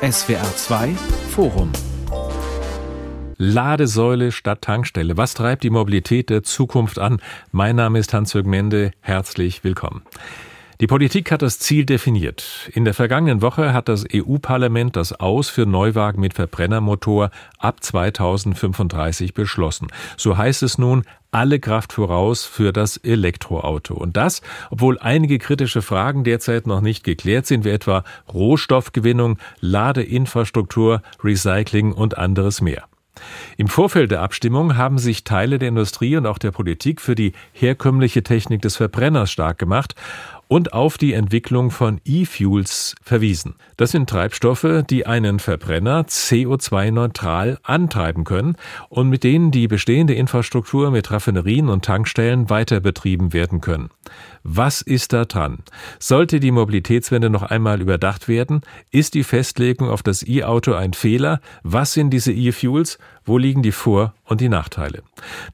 SWR 2 Forum Ladesäule statt Tankstelle. Was treibt die Mobilität der Zukunft an? Mein Name ist Hans-Jürgen Mende. Herzlich willkommen. Die Politik hat das Ziel definiert. In der vergangenen Woche hat das EU-Parlament das Aus für Neuwagen mit Verbrennermotor ab 2035 beschlossen. So heißt es nun, alle Kraft voraus für das Elektroauto. Und das, obwohl einige kritische Fragen derzeit noch nicht geklärt sind, wie etwa Rohstoffgewinnung, Ladeinfrastruktur, Recycling und anderes mehr. Im Vorfeld der Abstimmung haben sich Teile der Industrie und auch der Politik für die herkömmliche Technik des Verbrenners stark gemacht und auf die Entwicklung von E-Fuels verwiesen. Das sind Treibstoffe, die einen Verbrenner CO2-neutral antreiben können und mit denen die bestehende Infrastruktur mit Raffinerien und Tankstellen weiter betrieben werden können. Was ist da dran? Sollte die Mobilitätswende noch einmal überdacht werden? Ist die Festlegung auf das E-Auto ein Fehler? Was sind diese E-Fuels? Wo liegen die Vor- und die Nachteile?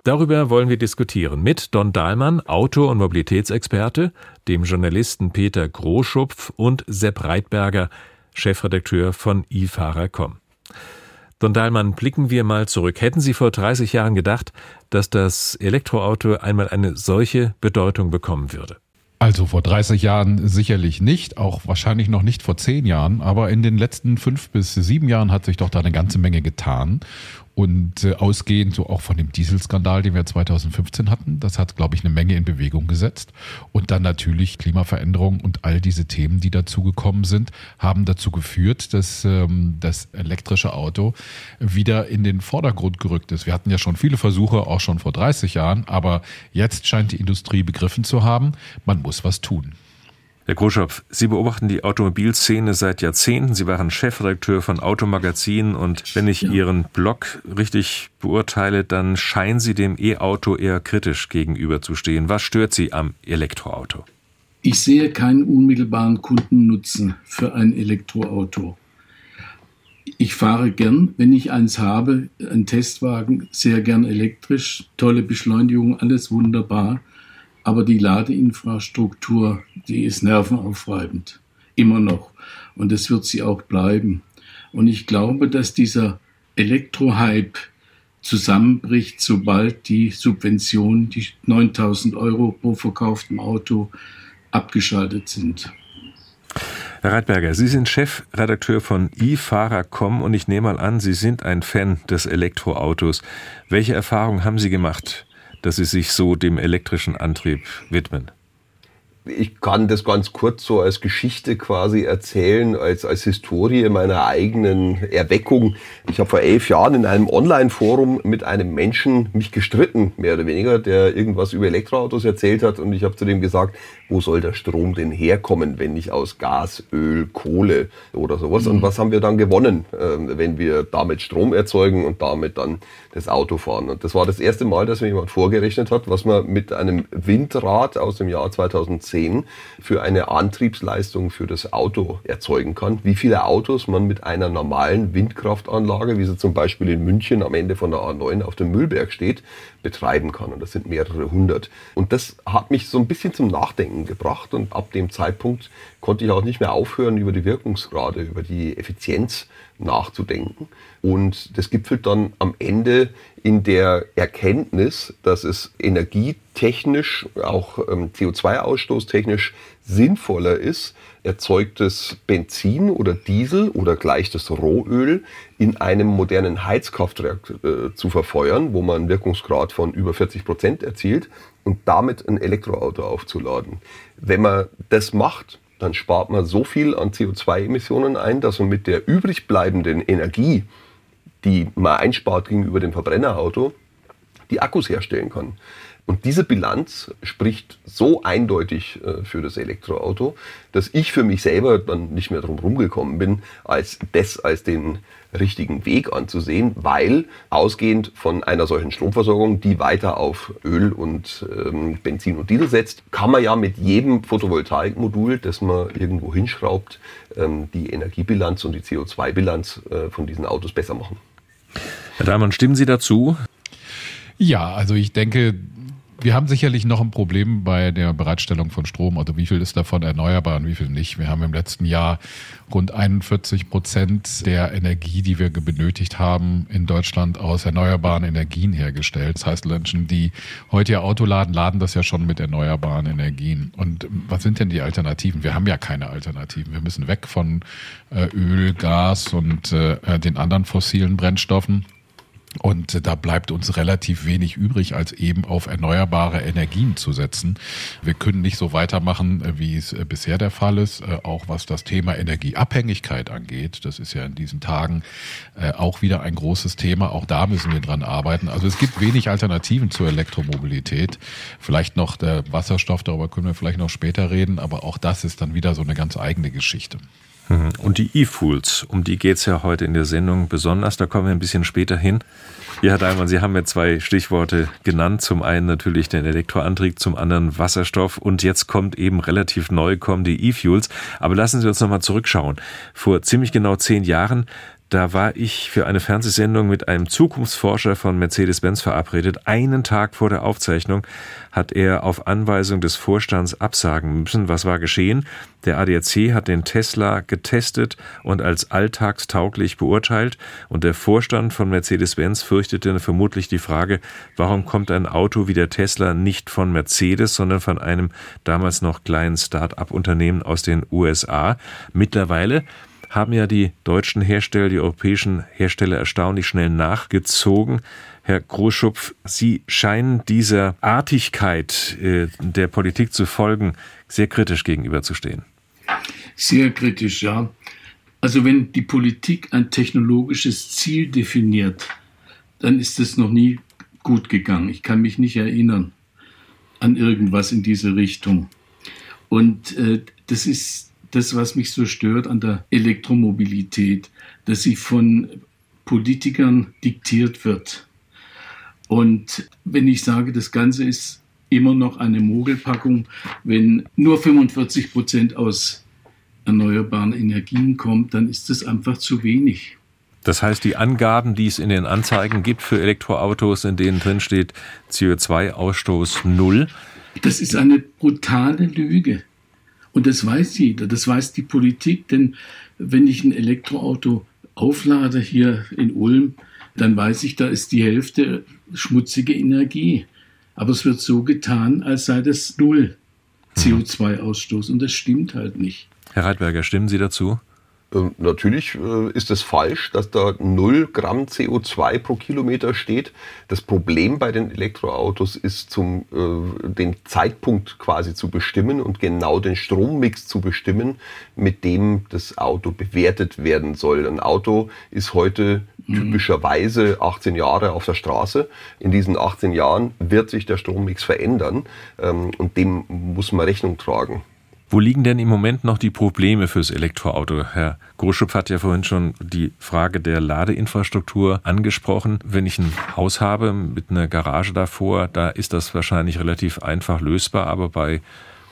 Darüber wollen wir diskutieren mit Don Dahlmann, Auto- und Mobilitätsexperte, dem Journalisten Peter Großschupf und Sepp Reitberger, Chefredakteur von eFahrer.com. Don Dahlmann, blicken wir mal zurück. Hätten Sie vor 30 Jahren gedacht, dass das Elektroauto einmal eine solche Bedeutung bekommen würde? Also vor 30 Jahren sicherlich nicht, auch wahrscheinlich noch nicht vor zehn Jahren, aber in den letzten fünf bis sieben Jahren hat sich doch da eine ganze Menge getan. Und äh, ausgehend so auch von dem Dieselskandal, den wir 2015 hatten, das hat, glaube ich, eine Menge in Bewegung gesetzt. Und dann natürlich Klimaveränderung und all diese Themen, die dazugekommen sind, haben dazu geführt, dass ähm, das elektrische Auto wieder in den Vordergrund gerückt ist. Wir hatten ja schon viele Versuche, auch schon vor 30 Jahren, aber jetzt scheint die Industrie begriffen zu haben, man muss was tun. Herr Groschopf, Sie beobachten die Automobilszene seit Jahrzehnten. Sie waren Chefredakteur von Automagazinen und wenn ich ja. Ihren Blog richtig beurteile, dann scheinen Sie dem E-Auto eher kritisch gegenüberzustehen. Was stört Sie am Elektroauto? Ich sehe keinen unmittelbaren Kundennutzen für ein Elektroauto. Ich fahre gern, wenn ich eins habe, einen Testwagen, sehr gern elektrisch, tolle Beschleunigung, alles wunderbar. Aber die Ladeinfrastruktur, die ist nervenaufreibend. Immer noch. Und das wird sie auch bleiben. Und ich glaube, dass dieser Elektrohype zusammenbricht, sobald die Subventionen, die 9000 Euro pro verkauftem Auto, abgeschaltet sind. Herr Reitberger, Sie sind Chefredakteur von eFahrer.com und ich nehme mal an, Sie sind ein Fan des Elektroautos. Welche Erfahrungen haben Sie gemacht dass Sie sich so dem elektrischen Antrieb widmen? ich kann das ganz kurz so als Geschichte quasi erzählen, als, als Historie meiner eigenen Erweckung. Ich habe vor elf Jahren in einem Online-Forum mit einem Menschen mich gestritten, mehr oder weniger, der irgendwas über Elektroautos erzählt hat und ich habe zu dem gesagt, wo soll der Strom denn herkommen, wenn nicht aus Gas, Öl, Kohle oder sowas? Mhm. Und was haben wir dann gewonnen, äh, wenn wir damit Strom erzeugen und damit dann das Auto fahren? Und das war das erste Mal, dass mir jemand vorgerechnet hat, was man mit einem Windrad aus dem Jahr 2010 2010 für eine Antriebsleistung für das Auto erzeugen kann. Wie viele Autos man mit einer normalen Windkraftanlage, wie sie zum Beispiel in München am Ende von der A9 auf dem Müllberg steht, betreiben kann. Und das sind mehrere hundert. Und das hat mich so ein bisschen zum Nachdenken gebracht. Und ab dem Zeitpunkt konnte ich auch nicht mehr aufhören, über die Wirkungsgrade, über die Effizienz nachzudenken. Und das gipfelt dann am Ende in der Erkenntnis, dass es energietechnisch, auch ähm, CO2-Ausstoß technisch sinnvoller ist, erzeugtes Benzin oder Diesel oder gleich das Rohöl in einem modernen Heizkraftwerk äh, zu verfeuern, wo man einen Wirkungsgrad von über 40 Prozent erzielt und damit ein Elektroauto aufzuladen. Wenn man das macht, dann spart man so viel an CO2-Emissionen ein, dass man mit der übrig bleibenden Energie die man einspart gegenüber dem Verbrennerauto, die Akkus herstellen kann. Und diese Bilanz spricht so eindeutig äh, für das Elektroauto, dass ich für mich selber dann nicht mehr drum rumgekommen bin, als das als den richtigen Weg anzusehen, weil ausgehend von einer solchen Stromversorgung, die weiter auf Öl und ähm, Benzin und Diesel setzt, kann man ja mit jedem Photovoltaikmodul, das man irgendwo hinschraubt, ähm, die Energiebilanz und die CO2-Bilanz äh, von diesen Autos besser machen. Herr Dahlmann, stimmen Sie dazu? Ja, also ich denke, Wir haben sicherlich noch ein Problem bei der Bereitstellung von Strom. Also wie viel ist davon erneuerbar und wie viel nicht? Wir haben im letzten Jahr rund 41 Prozent der Energie, die wir benötigt haben, in Deutschland aus erneuerbaren Energien hergestellt. Das heißt, Menschen, die heute ihr Auto laden, laden das ja schon mit erneuerbaren Energien. Und was sind denn die Alternativen? Wir haben ja keine Alternativen. Wir müssen weg von äh, Öl, Gas und äh, den anderen fossilen Brennstoffen. Und da bleibt uns relativ wenig übrig, als eben auf erneuerbare Energien zu setzen. Wir können nicht so weitermachen, wie es äh, bisher der Fall ist, äh, auch was das Thema Energieabhängigkeit angeht. Das ist ja in diesen Tagen äh, auch wieder ein großes Thema. Auch da müssen wir dran arbeiten. Also es gibt wenig Alternativen zur Elektromobilität. Vielleicht noch der Wasserstoff, darüber können wir vielleicht noch später reden, aber auch das ist dann wieder so eine ganz eigene Geschichte. Mhm. Und die E-Fools, um die geht es ja heute in der Sendung besonders. Da kommen wir ein bisschen später hin. Ja, Herr Daimann, Sie haben ja zwei Stichworte genannt. Zum einen natürlich den Elektroantrieb, zum anderen Wasserstoff. Und jetzt kommt eben relativ neu kommen die E-Fuels. Aber lassen Sie uns nochmal zurückschauen. Vor ziemlich genau zehn Jahren da war ich für eine Fernsehsendung mit einem Zukunftsforscher von Mercedes-Benz verabredet. Einen Tag vor der Aufzeichnung hat er auf Anweisung des Vorstands absagen müssen. Was war geschehen? Der ADAC hat den Tesla getestet und als alltagstauglich beurteilt und der Vorstand von Mercedes-Benz fürchtete vermutlich die Frage, warum kommt ein Auto wie der Tesla nicht von Mercedes, sondern von einem damals noch kleinen Start-up-Unternehmen aus den USA. Mittlerweile haben ja die deutschen Hersteller, die europäischen Hersteller erstaunlich schnell nachgezogen. Herr Großschupf, Sie scheinen dieser Artigkeit äh, der Politik zu folgen sehr kritisch gegenüberzustehen. Sehr kritisch, ja. Also wenn die Politik ein technologisches Ziel definiert, dann ist es noch nie gut gegangen. Ich kann mich nicht erinnern an irgendwas in diese Richtung. Und äh, das ist das, was mich so stört an der Elektromobilität, dass sie von Politikern diktiert wird. Und wenn ich sage, das Ganze ist immer noch eine Mogelpackung, wenn nur 45 Prozent aus erneuerbaren Energien kommt, dann ist das einfach zu wenig. Das heißt, die Angaben, die es in den Anzeigen gibt für Elektroautos, in denen drin steht CO2-Ausstoß null. Das ist eine brutale Lüge. Und das weiß jeder, das weiß die Politik, denn wenn ich ein Elektroauto auflade hier in Ulm, dann weiß ich, da ist die Hälfte schmutzige Energie. Aber es wird so getan, als sei das null CO2-Ausstoß und das stimmt halt nicht. Herr Reitberger, stimmen Sie dazu? Ähm, natürlich äh, ist es falsch, dass da 0 Gramm CO2 pro Kilometer steht. Das Problem bei den Elektroautos ist, zum, äh, den Zeitpunkt quasi zu bestimmen und genau den Strommix zu bestimmen, mit dem das Auto bewertet werden soll. Ein Auto ist heute mhm. typischerweise 18 Jahre auf der Straße. In diesen 18 Jahren wird sich der Strommix verändern ähm, und dem muss man Rechnung tragen. Wo liegen denn im Moment noch die Probleme fürs Elektroauto? Herr Groschupf hat ja vorhin schon die Frage der Ladeinfrastruktur angesprochen. Wenn ich ein Haus habe mit einer Garage davor, da ist das wahrscheinlich relativ einfach lösbar, aber bei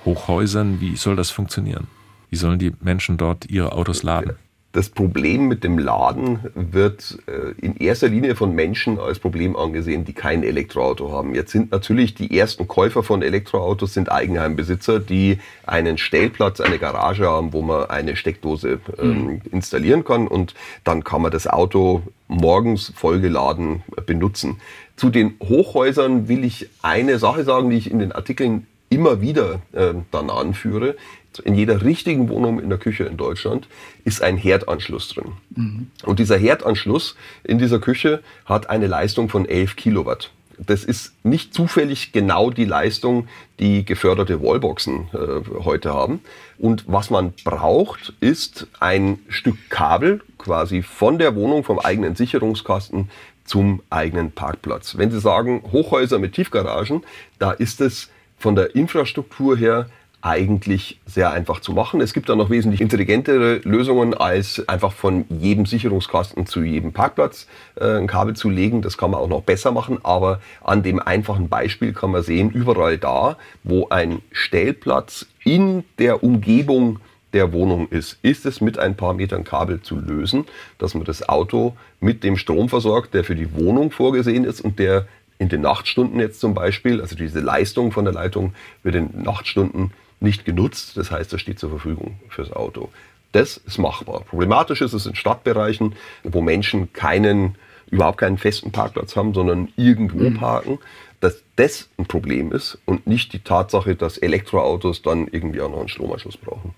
Hochhäusern, wie soll das funktionieren? Wie sollen die Menschen dort ihre Autos laden? Das Problem mit dem Laden wird äh, in erster Linie von Menschen als Problem angesehen, die kein Elektroauto haben. Jetzt sind natürlich die ersten Käufer von Elektroautos sind Eigenheimbesitzer, die einen Stellplatz, eine Garage haben, wo man eine Steckdose ähm, mhm. installieren kann und dann kann man das Auto morgens vollgeladen benutzen. Zu den Hochhäusern will ich eine Sache sagen, die ich in den Artikeln immer wieder äh, dann anführe in jeder richtigen Wohnung in der Küche in Deutschland ist ein Herdanschluss drin. Mhm. Und dieser Herdanschluss in dieser Küche hat eine Leistung von 11 Kilowatt. Das ist nicht zufällig genau die Leistung, die geförderte Wallboxen äh, heute haben. Und was man braucht, ist ein Stück Kabel quasi von der Wohnung, vom eigenen Sicherungskasten zum eigenen Parkplatz. Wenn Sie sagen Hochhäuser mit Tiefgaragen, da ist es von der Infrastruktur her eigentlich sehr einfach zu machen. Es gibt da noch wesentlich intelligentere Lösungen, als einfach von jedem Sicherungskasten zu jedem Parkplatz äh, ein Kabel zu legen. Das kann man auch noch besser machen, aber an dem einfachen Beispiel kann man sehen, überall da, wo ein Stellplatz in der Umgebung der Wohnung ist, ist es mit ein paar Metern Kabel zu lösen, dass man das Auto mit dem Strom versorgt, der für die Wohnung vorgesehen ist und der in den Nachtstunden jetzt zum Beispiel, also diese Leistung von der Leitung wird in Nachtstunden nicht genutzt. Das heißt, das steht zur Verfügung fürs Auto. Das ist machbar. Problematisch ist es in Stadtbereichen, wo Menschen keinen, überhaupt keinen festen Parkplatz haben, sondern irgendwo mhm. parken, dass das ein Problem ist und nicht die Tatsache, dass Elektroautos dann irgendwie auch noch einen Stromanschluss brauchen.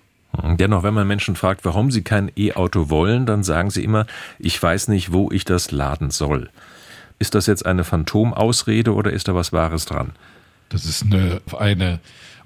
Dennoch, wenn man Menschen fragt, warum sie kein E-Auto wollen, dann sagen sie immer, ich weiß nicht, wo ich das laden soll. Ist das jetzt eine Phantomausrede oder ist da was Wahres dran? Das ist eine, eine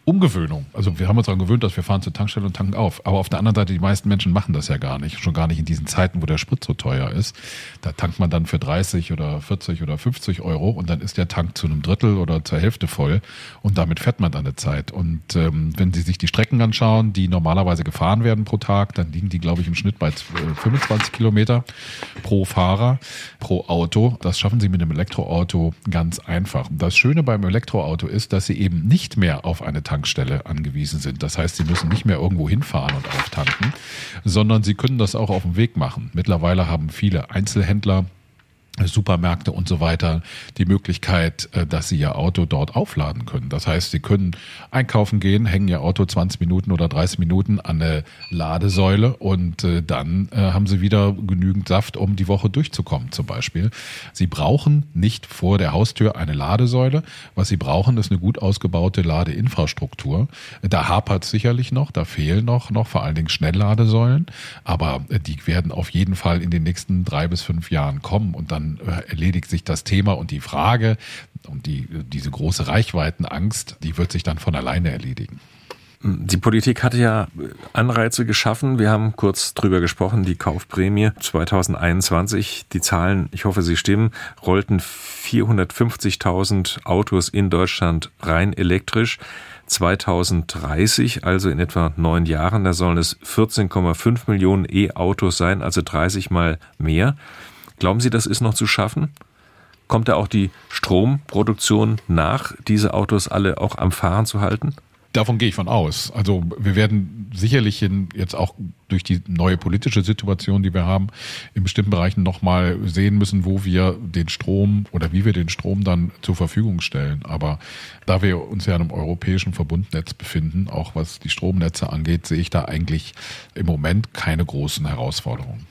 Umgewöhnung. Also wir haben uns daran gewöhnt, dass wir fahren zur Tankstelle und tanken auf. Aber auf der anderen Seite, die meisten Menschen machen das ja gar nicht. Schon gar nicht in diesen Zeiten, wo der Sprit so teuer ist. Da tankt man dann für 30 oder 40 oder 50 Euro und dann ist der Tank zu einem Drittel oder zur Hälfte voll und damit fährt man dann eine Zeit. Und ähm, wenn Sie sich die Strecken anschauen, die normalerweise gefahren werden pro Tag, dann liegen die, glaube ich, im Schnitt bei 25 Kilometer pro Fahrer, pro Auto. Das schaffen Sie mit einem Elektroauto ganz einfach. Das Schöne beim Elektroauto ist, dass Sie eben nicht mehr auf eine Tankstelle Tankstelle angewiesen sind. Das heißt, sie müssen nicht mehr irgendwo hinfahren und auftanken, sondern sie können das auch auf dem Weg machen. Mittlerweile haben viele Einzelhändler Supermärkte und so weiter die Möglichkeit, äh, dass sie ihr Auto dort aufladen können. Das heißt, sie können einkaufen gehen, hängen ihr Auto 20 Minuten oder 30 Minuten an eine Ladesäule und äh, dann äh, haben sie wieder genügend Saft, um die Woche durchzukommen zum Beispiel. Sie brauchen nicht vor der Haustür eine Ladesäule. Was sie brauchen, ist eine gut ausgebaute Ladeinfrastruktur. Da hapert sicherlich noch, da fehlen noch, noch vor allen Dingen Schnellladesäulen, aber die werden auf jeden Fall in den nächsten drei bis fünf Jahren kommen und dann äh, erledigt sich das Thema und die Frage und die, diese große Reichweitenangst, die wird sich dann von alleine erledigen. Die Politik hatte ja Anreize geschaffen. Wir haben kurz drüber gesprochen, die Kaufprämie 2021. Die Zahlen, ich hoffe, sie stimmen, rollten 450.000 Autos in Deutschland rein elektrisch. 2030, also in etwa neun Jahren, da sollen es 14,5 Millionen E-Autos sein, also 30 mal mehr. Glauben Sie, das ist noch zu schaffen? Kommt da auch die Stromproduktion nach, diese Autos alle auch am Fahren zu halten? Davon gehe ich von aus. Also wir werden sicherlich in, jetzt auch durch die neue politische Situation, die wir haben, in bestimmten Bereichen nochmal sehen müssen, wo wir den Strom oder wie wir den Strom dann zur Verfügung stellen. Aber da wir uns ja in einem europäischen Verbundnetz befinden, auch was die Stromnetze angeht, sehe ich da eigentlich im Moment keine großen Herausforderungen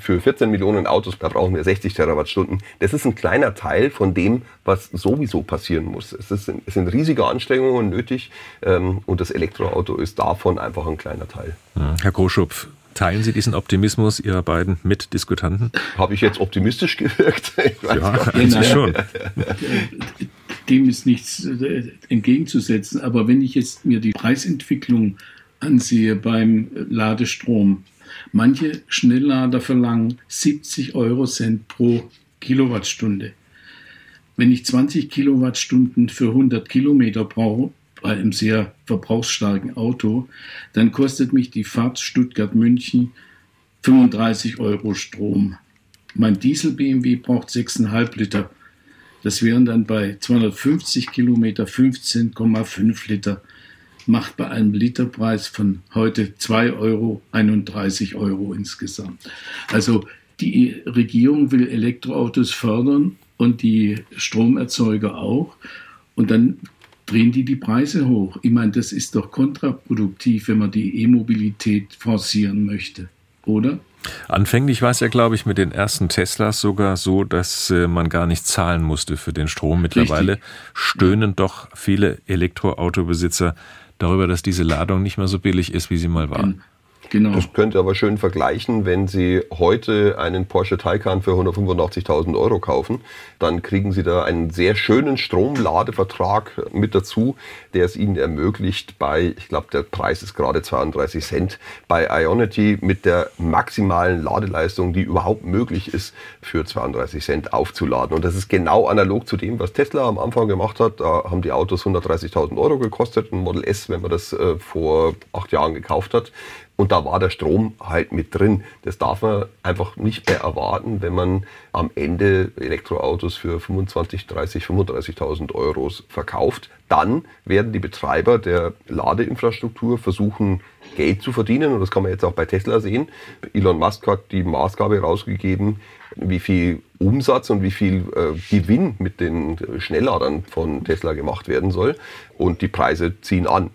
für 14 Millionen Autos brauchen wir 60 Terawattstunden. Das ist ein kleiner Teil von dem, was sowieso passieren muss. Es, ist, es sind riesige Anstrengungen nötig ähm, und das Elektroauto ist davon einfach ein kleiner Teil. Herr Groschupf, teilen Sie diesen Optimismus Ihrer beiden Mitdiskutanten? Habe ich jetzt optimistisch gewirkt? ja, eigentlich schon. Dem ist nichts äh, entgegenzusetzen. Aber wenn ich jetzt mir die Preisentwicklung ansehe beim Ladestrom, Manche Schnelllader verlangen 70 Euro Cent pro Kilowattstunde. Wenn ich 20 Kilowattstunden für 100 Kilometer brauche, bei einem sehr verbrauchsstarken Auto, dann kostet mich die Fahrt Stuttgart-München 35 Euro Strom. Mein Diesel-BMW braucht 6,5 Liter. Das wären dann bei 250 Kilometer 15,5 Liter macht bei einem Literpreis von heute 2 Euro 31 Euro insgesamt. Also die Regierung will Elektroautos fördern und die Stromerzeuger auch. Und dann drehen die die Preise hoch. Ich meine, das ist doch kontraproduktiv, wenn man die E-Mobilität forcieren möchte, oder? Anfänglich war es ja, glaube ich, mit den ersten Teslas sogar so, dass äh, man gar nicht zahlen musste für den Strom. Mittlerweile Richtig. stöhnen doch viele Elektroautobesitzer darüber, dass diese Ladung nicht mehr so billig ist, wie sie mal war. Genau. Das könnt ihr aber schön vergleichen, wenn Sie heute einen Porsche Taycan für 185.000 Euro kaufen, dann kriegen Sie da einen sehr schönen Stromladevertrag mit dazu, der es Ihnen ermöglicht, bei, ich glaube, der Preis ist gerade 32 Cent, bei Ionity mit der maximalen Ladeleistung, die überhaupt möglich ist, für 32 Cent aufzuladen. Und das ist genau analog zu dem, was Tesla am Anfang gemacht hat. Da haben die Autos 130.000 Euro gekostet, ein Model S, wenn man das äh, vor acht Jahren gekauft hat. Und da war der Strom halt mit drin. Das darf man einfach nicht mehr erwarten, wenn man am Ende Elektroautos für 25, 30, 35.000 Euro verkauft. Dann werden die Betreiber der Ladeinfrastruktur versuchen, Geld zu verdienen. Und das kann man jetzt auch bei Tesla sehen. Elon Musk hat die Maßgabe rausgegeben, wie viel Umsatz und wie viel äh, Gewinn mit den Schnellladern von Tesla gemacht werden soll. Und die Preise ziehen an,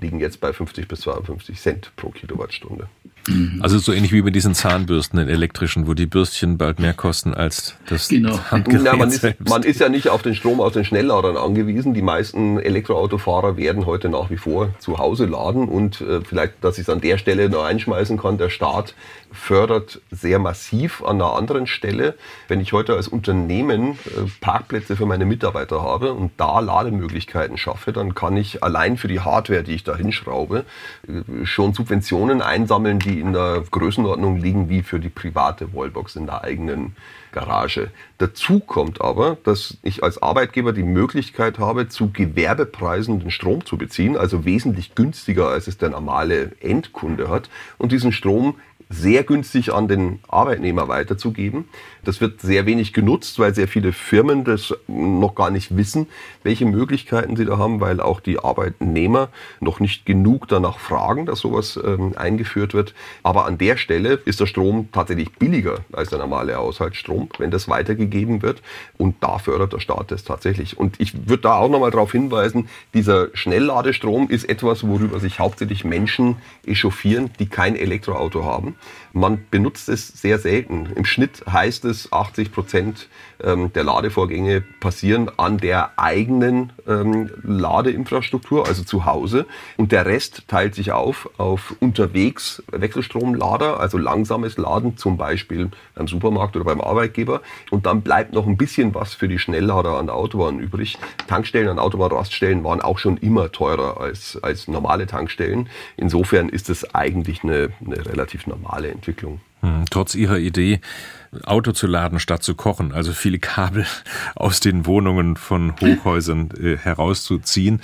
liegen jetzt bei 50 bis 52 Cent pro Kilowattstunde. Mhm. Also so ähnlich wie bei diesen Zahnbürsten, den elektrischen, wo die Bürstchen bald mehr kosten als das genau. Handgerät Na, man, ist, man ist ja nicht auf den Strom aus den Schnellladern angewiesen. Die meisten Elektroautofahrer werden heute nach wie vor zu Hause laden und äh, vielleicht, dass ich es an der Stelle noch einschmeißen kann, der Staat fördert sehr massiv an einer anderen Stelle. Wenn ich heute als Unternehmen äh, Parkplätze für meine Mitarbeiter habe und da Lademöglichkeiten schaffe, dann kann ich allein für die Hardware, die ich da hinschraube, äh, schon Subventionen einsammeln, die in der Größenordnung liegen wie für die private Wallbox in der eigenen Garage. Dazu kommt aber, dass ich als Arbeitgeber die Möglichkeit habe, zu Gewerbepreisen den Strom zu beziehen, also wesentlich günstiger, als es der normale Endkunde hat. Und diesen Strom sehr günstig an den Arbeitnehmer weiterzugeben. Das wird sehr wenig genutzt, weil sehr viele Firmen das noch gar nicht wissen, welche Möglichkeiten sie da haben, weil auch die Arbeitnehmer noch nicht genug danach fragen, dass sowas ähm, eingeführt wird. Aber an der Stelle ist der Strom tatsächlich billiger als der normale Haushaltsstrom, wenn das weitergegeben wird. Und da fördert der Staat das tatsächlich. Und ich würde da auch nochmal darauf hinweisen, dieser Schnellladestrom ist etwas, worüber sich hauptsächlich Menschen echauffieren, die kein Elektroauto haben. Man benutzt es sehr selten. Im Schnitt heißt es, 80 Prozent ähm, der Ladevorgänge passieren an der eigenen ähm, Ladeinfrastruktur, also zu Hause. Und der Rest teilt sich auf auf unterwegs Wechselstromlader, also langsames Laden, zum Beispiel beim Supermarkt oder beim Arbeitgeber. Und dann bleibt noch ein bisschen was für die Schnelllader an der Autobahn übrig. Tankstellen an Autobahnraststellen waren auch schon immer teurer als, als normale Tankstellen. Insofern ist es eigentlich eine, eine relativ normale Entwicklung. Hm, trotz Ihrer Idee, Auto zu laden statt zu kochen, also viele Kabel aus den Wohnungen von Hochhäusern äh, herauszuziehen,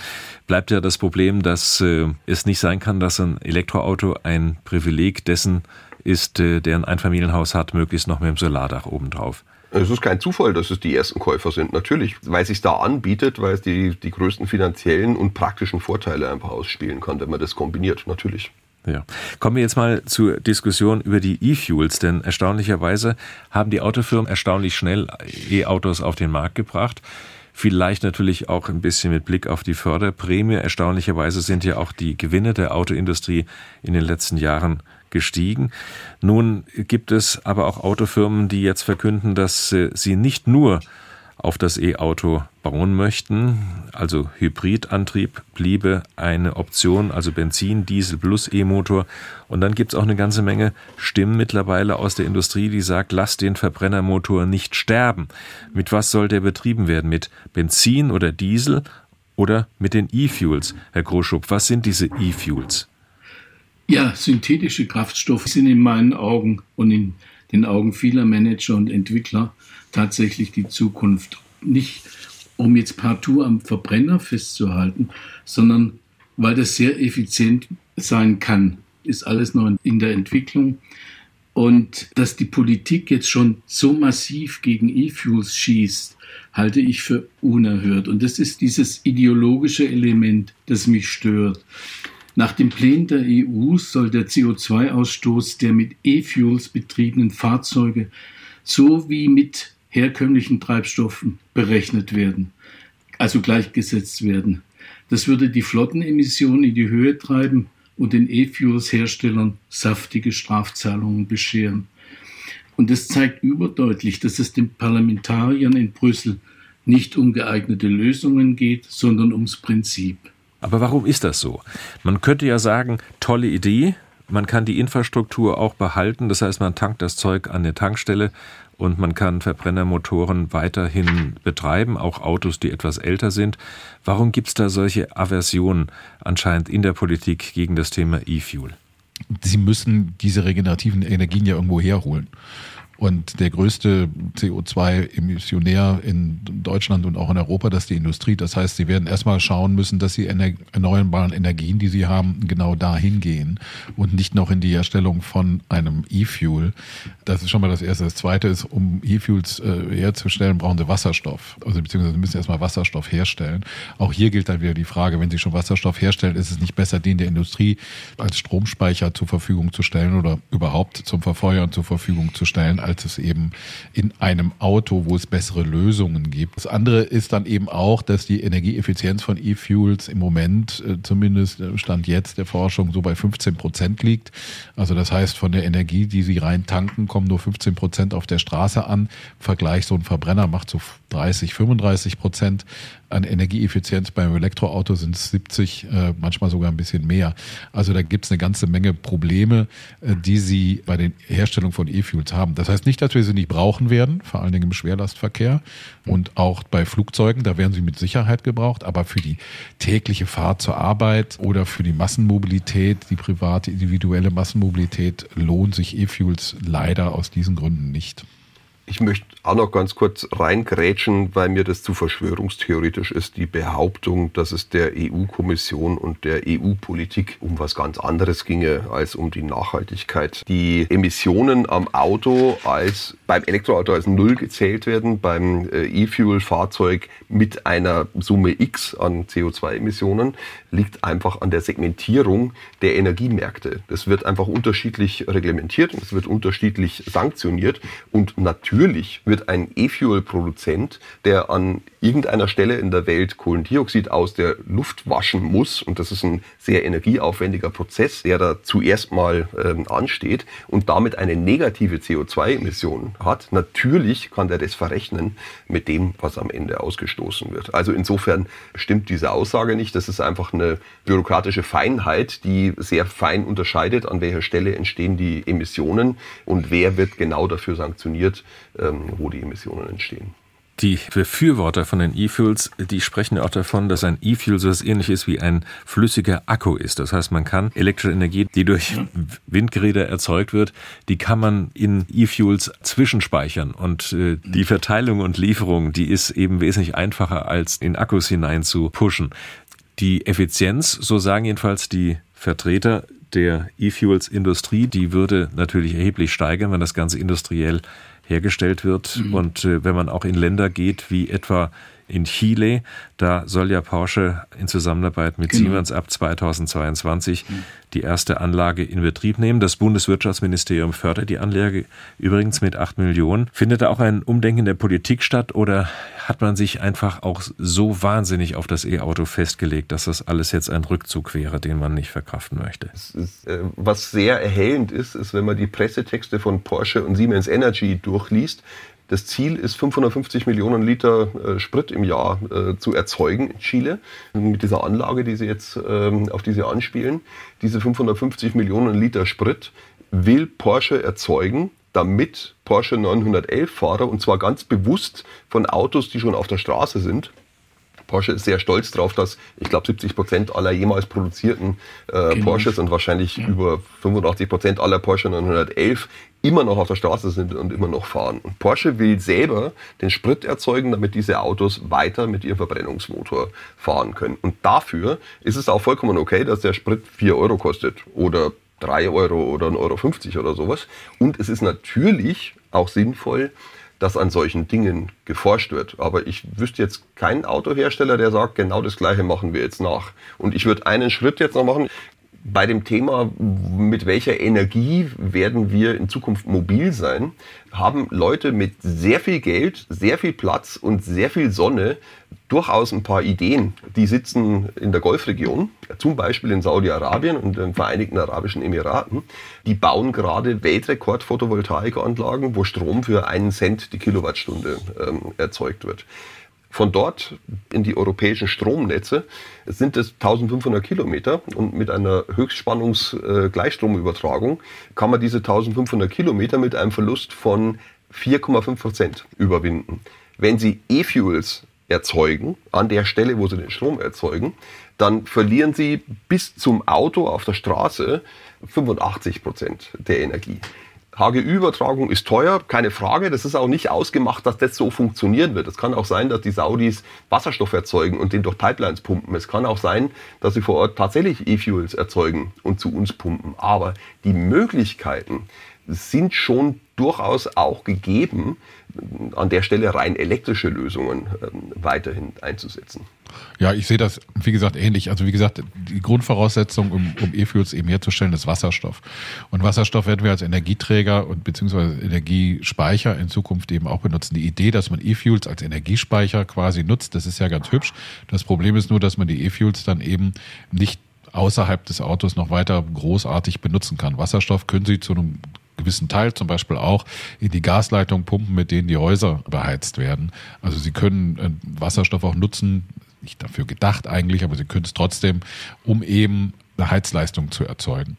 bleibt ja das Problem, dass äh, es nicht sein kann, dass ein Elektroauto ein Privileg dessen ist, äh, der ein Einfamilienhaus hat, möglichst noch mit dem Solardach obendrauf. Es ist kein Zufall, dass es die ersten Käufer sind, natürlich, weil es sich da anbietet, weil es die, die größten finanziellen und praktischen Vorteile einfach ausspielen kann, wenn man das kombiniert, natürlich. Ja. Kommen wir jetzt mal zur Diskussion über die E-Fuels, denn erstaunlicherweise haben die Autofirmen erstaunlich schnell E-Autos auf den Markt gebracht. Vielleicht natürlich auch ein bisschen mit Blick auf die Förderprämie. Erstaunlicherweise sind ja auch die Gewinne der Autoindustrie in den letzten Jahren gestiegen. Nun gibt es aber auch Autofirmen, die jetzt verkünden, dass sie nicht nur auf das E-Auto bauen möchten. Also Hybridantrieb bliebe eine Option, also Benzin, Diesel plus E-Motor. Und dann gibt es auch eine ganze Menge Stimmen mittlerweile aus der Industrie, die sagt, lass den Verbrennermotor nicht sterben. Mit was soll der betrieben werden? Mit Benzin oder Diesel oder mit den E-Fuels? Herr Groschub, was sind diese E-Fuels? Ja, synthetische Kraftstoffe sind in meinen Augen und in den Augen vieler Manager und Entwickler tatsächlich die Zukunft. Nicht um jetzt partout am Verbrenner festzuhalten, sondern weil das sehr effizient sein kann. Ist alles noch in der Entwicklung. Und dass die Politik jetzt schon so massiv gegen E-Fuels schießt, halte ich für unerhört. Und das ist dieses ideologische Element, das mich stört. Nach dem Plänen der EU soll der CO2-Ausstoß der mit E-Fuels betriebenen Fahrzeuge sowie mit herkömmlichen Treibstoffen berechnet werden, also gleichgesetzt werden. Das würde die Flottenemissionen in die Höhe treiben und den E-Fuels-Herstellern saftige Strafzahlungen bescheren. Und das zeigt überdeutlich, dass es den Parlamentariern in Brüssel nicht um geeignete Lösungen geht, sondern ums Prinzip. Aber warum ist das so? Man könnte ja sagen, tolle Idee, man kann die Infrastruktur auch behalten, das heißt, man tankt das Zeug an der Tankstelle und man kann Verbrennermotoren weiterhin betreiben, auch Autos, die etwas älter sind. Warum gibt es da solche Aversionen anscheinend in der Politik gegen das Thema E-Fuel? Sie müssen diese regenerativen Energien ja irgendwo herholen. Und der größte CO2-Emissionär in Deutschland und auch in Europa, das ist die Industrie. Das heißt, sie werden erstmal schauen müssen, dass die erneuerbaren Energien, die sie haben, genau dahin gehen und nicht noch in die Herstellung von einem E-Fuel. Das ist schon mal das Erste. Das Zweite ist, um E-Fuels äh, herzustellen, brauchen sie Wasserstoff. Also beziehungsweise müssen erstmal Wasserstoff herstellen. Auch hier gilt dann wieder die Frage, wenn sie schon Wasserstoff herstellen, ist es nicht besser, den der Industrie als Stromspeicher zur Verfügung zu stellen oder überhaupt zum Verfeuern zur Verfügung zu stellen, es eben in einem Auto, wo es bessere Lösungen gibt. Das andere ist dann eben auch, dass die Energieeffizienz von E-Fuels im Moment, äh, zumindest äh, Stand jetzt der Forschung, so bei 15 Prozent liegt. Also das heißt, von der Energie, die sie rein tanken, kommen nur 15 Prozent auf der Straße an. Im Vergleich so ein Verbrenner macht so 30, 35 Prozent an Energieeffizienz beim Elektroauto sind es 70, äh, manchmal sogar ein bisschen mehr. Also da gibt es eine ganze Menge Probleme, äh, die sie bei der Herstellung von E-Fuels haben. Das heißt nicht, dass wir sie nicht brauchen werden, vor allen Dingen im Schwerlastverkehr und auch bei Flugzeugen, da werden sie mit Sicherheit gebraucht, aber für die tägliche Fahrt zur Arbeit oder für die Massenmobilität, die private, individuelle Massenmobilität lohnt sich E-Fuels leider aus diesen Gründen nicht. Ich möchte auch noch ganz kurz reingrätschen, weil mir das zu verschwörungstheoretisch ist, die Behauptung, dass es der EU-Kommission und der EU-Politik um was ganz anderes ginge als um die Nachhaltigkeit. Die Emissionen am Auto als beim Elektroauto als Null gezählt werden, beim äh, E-Fuel-Fahrzeug mit einer Summe X an CO2-Emissionen, liegt einfach an der Segmentierung der Energiemärkte. Das wird einfach unterschiedlich reglementiert es wird unterschiedlich sanktioniert und natürlich wird ein E-Fuel-Produzent, der an irgendeiner Stelle in der Welt Kohlendioxid aus der Luft waschen muss, und das ist ein sehr energieaufwendiger Prozess, der da zuerst mal ähm, ansteht und damit eine negative CO2-Emission hat, natürlich kann der das verrechnen mit dem, was am Ende ausgestoßen wird. Also insofern stimmt diese Aussage nicht. Das ist einfach eine bürokratische Feinheit, die sehr fein unterscheidet, an welcher Stelle entstehen die Emissionen und wer wird genau dafür sanktioniert, wo die Emissionen entstehen. Die Befürworter von den E-Fuels, die sprechen ja auch davon, dass ein E-Fuel so etwas ähnliches wie ein flüssiger Akku ist. Das heißt, man kann elektrische Energie, die durch Windgeräte erzeugt wird, die kann man in E-Fuels zwischenspeichern. Und äh, die Verteilung und Lieferung, die ist eben wesentlich einfacher, als in Akkus hinein zu pushen. Die Effizienz, so sagen jedenfalls die Vertreter der E-Fuels-Industrie, die würde natürlich erheblich steigern, wenn das Ganze industriell hergestellt wird. Mhm. Und äh, wenn man auch in Länder geht, wie etwa in Chile. Da soll ja Porsche in Zusammenarbeit mit genau. Siemens ab 2022 mhm. die erste Anlage in Betrieb nehmen. Das Bundeswirtschaftsministerium fördert die Anlage übrigens mit 8 Millionen. Findet da auch ein Umdenken der Politik statt oder hat man sich einfach auch so wahnsinnig auf das E-Auto festgelegt, dass das alles jetzt ein Rückzug wäre, den man nicht verkraften möchte? Äh, was sehr erhellend ist, ist, wenn man die Pressetexte von Porsche und Siemens Energy durchliest, das Ziel ist, 550 Millionen Liter äh, Sprit im Jahr äh, zu erzeugen in Chile mit dieser Anlage, die sie jetzt, ähm, auf die anspielen. Diese 550 Millionen Liter Sprit will Porsche erzeugen, damit Porsche 911 Fahrer, und zwar ganz bewusst von Autos, die schon auf der Straße sind, Porsche ist sehr stolz darauf, dass ich glaube 70 Prozent aller jemals produzierten äh, genau. Porsches und wahrscheinlich ja. über 85 Prozent aller Porsche 911 immer noch auf der Straße sind und immer noch fahren. Und Porsche will selber den Sprit erzeugen, damit diese Autos weiter mit ihrem Verbrennungsmotor fahren können. Und dafür ist es auch vollkommen okay, dass der Sprit 4 Euro kostet oder 3 Euro oder 1,50 Euro 50 oder sowas. Und es ist natürlich auch sinnvoll, dass an solchen Dingen geforscht wird. Aber ich wüsste jetzt keinen Autohersteller, der sagt, genau das Gleiche machen wir jetzt nach. Und ich würde einen Schritt jetzt noch machen bei dem Thema, mit welcher Energie werden wir in Zukunft mobil sein, haben Leute mit sehr viel Geld, sehr viel Platz und sehr viel Sonne durchaus ein paar Ideen. Die sitzen in der Golfregion, zum Beispiel in Saudi-Arabien und den Vereinigten Arabischen Emiraten. Die bauen gerade Weltrekord-Photovoltaikanlagen, wo Strom für einen Cent die Kilowattstunde ähm, erzeugt wird. Von dort in die europäischen Stromnetze sind es 1500 Kilometer und mit einer Höchstspannungs-Gleichstromübertragung kann man diese 1500 Kilometer mit einem Verlust von 4,5 Prozent überwinden. Wenn Sie E-Fuels erzeugen, an der Stelle, wo Sie den Strom erzeugen, dann verlieren Sie bis zum Auto auf der Straße 85 Prozent der Energie. HGÜ-Übertragung ist teuer, keine Frage. Das ist auch nicht ausgemacht, dass das so funktionieren wird. Es kann auch sein, dass die Saudis Wasserstoff erzeugen und den durch Pipelines pumpen. Es kann auch sein, dass sie vor Ort tatsächlich E-Fuels erzeugen und zu uns pumpen. Aber die Möglichkeiten, sind schon durchaus auch gegeben, an der Stelle rein elektrische Lösungen ähm, weiterhin einzusetzen. Ja, ich sehe das, wie gesagt, ähnlich. Also wie gesagt, die Grundvoraussetzung, um, um E-Fuels eben herzustellen, ist Wasserstoff. Und Wasserstoff werden wir als Energieträger und beziehungsweise Energiespeicher in Zukunft eben auch benutzen. Die Idee, dass man E-Fuels als Energiespeicher quasi nutzt, das ist ja ganz hübsch. Das Problem ist nur, dass man die E-Fuels dann eben nicht außerhalb des Autos noch weiter großartig benutzen kann. Wasserstoff können Sie zu einem gewissen Teil zum Beispiel auch in die Gasleitung pumpen, mit denen die Häuser beheizt werden. Also Sie können äh, Wasserstoff auch nutzen, nicht dafür gedacht eigentlich, aber Sie können es trotzdem, um eben eine Heizleistung zu erzeugen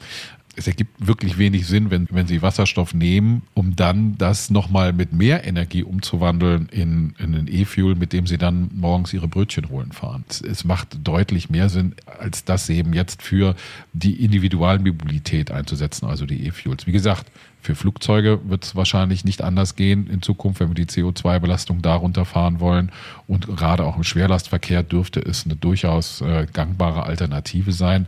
es ergibt wirklich wenig Sinn, wenn, wenn Sie Wasserstoff nehmen, um dann das nochmal mit mehr Energie umzuwandeln in, in einen E-Fuel, mit dem Sie dann morgens Ihre Brötchen holen fahren. Es, es macht deutlich mehr Sinn, als das eben jetzt für die Individualmobilität einzusetzen, also die E-Fuels. Wie gesagt, für Flugzeuge wird es wahrscheinlich nicht anders gehen in Zukunft, wenn wir die CO2-Belastung darunter fahren wollen. Und gerade auch im Schwerlastverkehr dürfte es eine durchaus äh, gangbare Alternative sein.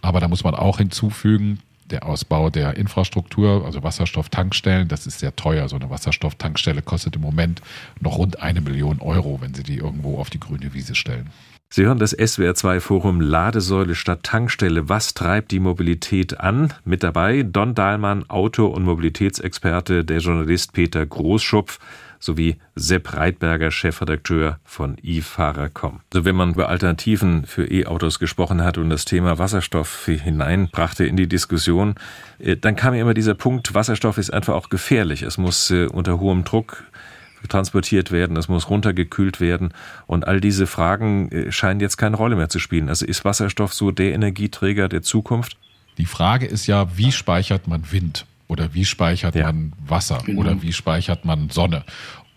Aber da muss man auch hinzufügen, der Ausbau der Infrastruktur, also Wasserstofftankstellen, das ist sehr teuer. So eine Wasserstofftankstelle kostet im Moment noch rund eine Million Euro, wenn Sie die irgendwo auf die grüne Wiese stellen. Sie hören das SWR2-Forum Ladesäule statt Tankstelle. Was treibt die Mobilität an? Mit dabei Don Dahlmann, Auto- und Mobilitätsexperte, der Journalist Peter Großschupf sowie Sepp Reitberger, Chefredakteur von eFahrer.com. Also wenn man über Alternativen für E-Autos gesprochen hat und das Thema Wasserstoff hineinbrachte in die Diskussion, äh, dann kam ja immer dieser Punkt, Wasserstoff ist einfach auch gefährlich. Es muss äh, unter hohem Druck transportiert werden, es muss runtergekühlt werden und all diese Fragen äh, scheinen jetzt keine Rolle mehr zu spielen. Also ist Wasserstoff so der Energieträger der Zukunft? Die Frage ist ja, wie speichert man Wind? Oder wie speichert ja. man Wasser? Genau. Oder wie speichert man Sonne?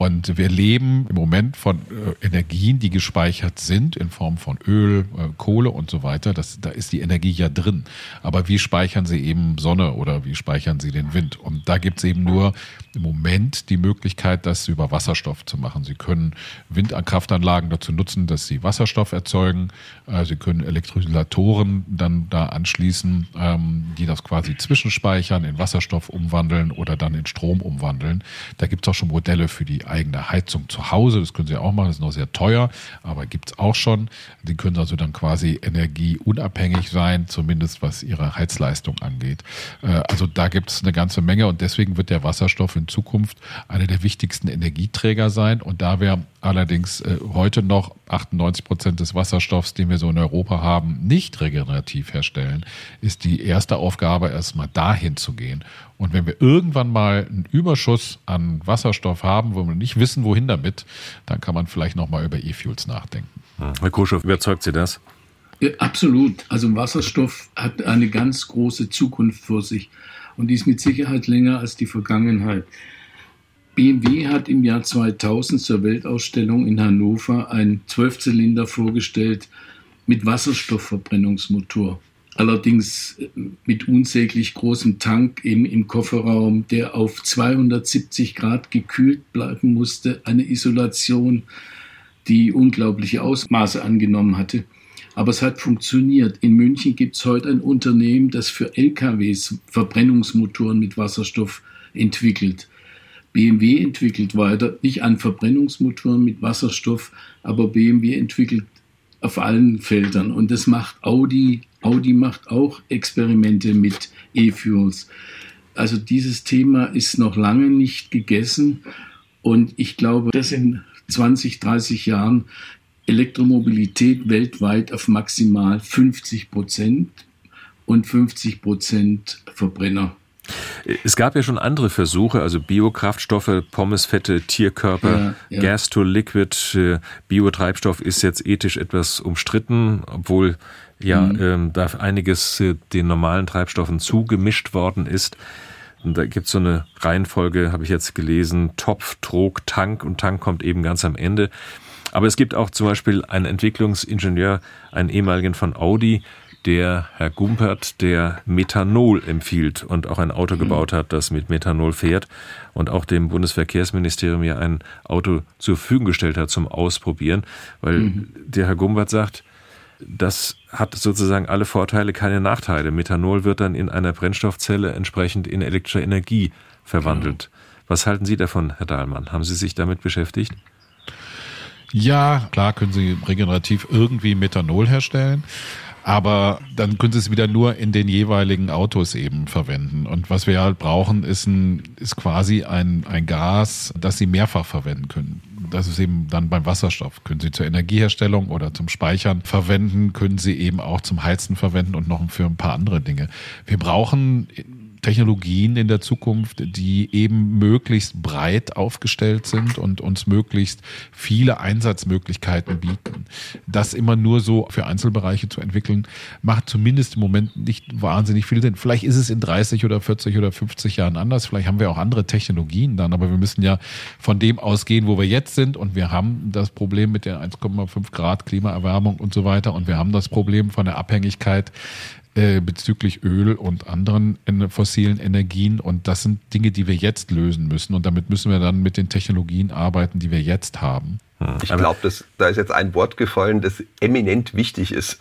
Und wir leben im Moment von äh, Energien, die gespeichert sind in Form von Öl, äh, Kohle und so weiter. Das, da ist die Energie ja drin. Aber wie speichern Sie eben Sonne oder wie speichern Sie den Wind? Und da gibt es eben nur im Moment die Möglichkeit, das über Wasserstoff zu machen. Sie können Windkraftanlagen dazu nutzen, dass sie Wasserstoff erzeugen. Äh, sie können Elektrolysatoren dann da anschließen, ähm, die das quasi zwischenspeichern, in Wasserstoff umwandeln oder dann in Strom umwandeln. Da gibt es auch schon Modelle für die eigene Heizung zu Hause. Das können Sie auch machen, das ist noch sehr teuer, aber gibt es auch schon. Sie können also dann quasi energieunabhängig sein, zumindest was Ihre Heizleistung angeht. Äh, also da gibt es eine ganze Menge und deswegen wird der Wasserstoff in Zukunft einer der wichtigsten Energieträger sein. Und da wir allerdings äh, heute noch 98 Prozent des Wasserstoffs, den wir so in Europa haben, nicht regenerativ herstellen, ist die erste Aufgabe erstmal dahin zu gehen. Und wenn wir irgendwann mal einen Überschuss an Wasserstoff haben, wo wir nicht wissen, wohin damit, dann kann man vielleicht nochmal über E-Fuels nachdenken. Herr Kuschow, überzeugt Sie das? Ja, absolut. Also Wasserstoff hat eine ganz große Zukunft vor sich und die ist mit Sicherheit länger als die Vergangenheit. BMW hat im Jahr 2000 zur Weltausstellung in Hannover einen Zwölfzylinder vorgestellt mit Wasserstoffverbrennungsmotor. Allerdings mit unsäglich großem Tank eben im Kofferraum, der auf 270 Grad gekühlt bleiben musste. Eine Isolation, die unglaubliche Ausmaße angenommen hatte. Aber es hat funktioniert. In München gibt es heute ein Unternehmen, das für LKWs Verbrennungsmotoren mit Wasserstoff entwickelt. BMW entwickelt weiter, nicht an Verbrennungsmotoren mit Wasserstoff, aber BMW entwickelt auf allen Feldern. Und das macht Audi. Audi macht auch Experimente mit E-Fuels. Also dieses Thema ist noch lange nicht gegessen. Und ich glaube, dass in 20, 30 Jahren Elektromobilität weltweit auf maximal 50 Prozent und 50 Prozent Verbrenner es gab ja schon andere Versuche, also Biokraftstoffe, Pommesfette, Tierkörper, ja, ja. Gas to Liquid, äh, Biotreibstoff ist jetzt ethisch etwas umstritten, obwohl ja mhm. ähm, da einiges äh, den normalen Treibstoffen zugemischt worden ist. Und da gibt es so eine Reihenfolge, habe ich jetzt gelesen, Topf, Trog, Tank und Tank kommt eben ganz am Ende. Aber es gibt auch zum Beispiel einen Entwicklungsingenieur, einen ehemaligen von Audi, der Herr Gumpert, der Methanol empfiehlt und auch ein Auto mhm. gebaut hat, das mit Methanol fährt und auch dem Bundesverkehrsministerium ja ein Auto zur Verfügung gestellt hat zum Ausprobieren, weil mhm. der Herr Gumpert sagt, Das hat sozusagen alle Vorteile, keine Nachteile. Methanol wird dann in einer Brennstoffzelle entsprechend in elektrische Energie verwandelt. Genau. Was halten Sie davon, Herr Dahlmann? Haben Sie sich damit beschäftigt? Ja, klar können Sie regenerativ irgendwie Methanol herstellen. Aber dann können Sie es wieder nur in den jeweiligen Autos eben verwenden. Und was wir halt brauchen, ist, ein, ist quasi ein, ein Gas, das Sie mehrfach verwenden können. Das ist eben dann beim Wasserstoff. Können Sie zur Energieherstellung oder zum Speichern verwenden, können Sie eben auch zum Heizen verwenden und noch für ein paar andere Dinge. Wir brauchen Technologien in der Zukunft, die eben möglichst breit aufgestellt sind und uns möglichst viele Einsatzmöglichkeiten bieten. Das immer nur so für Einzelbereiche zu entwickeln, macht zumindest im Moment nicht wahnsinnig viel Sinn. Vielleicht ist es in 30 oder 40 oder 50 Jahren anders. Vielleicht haben wir auch andere Technologien dann, aber wir müssen ja von dem ausgehen, wo wir jetzt sind und wir haben das Problem mit der 1,5 Grad Klimaerwärmung und so weiter und wir haben das Problem von der Abhängigkeit äh, bezüglich Öl und anderen fossilen Energien. Und das sind Dinge, die wir jetzt lösen müssen. Und damit müssen wir dann mit den Technologien arbeiten, die wir jetzt haben. Hm. Ich glaube, da ist jetzt ein Wort gefallen, das eminent wichtig ist.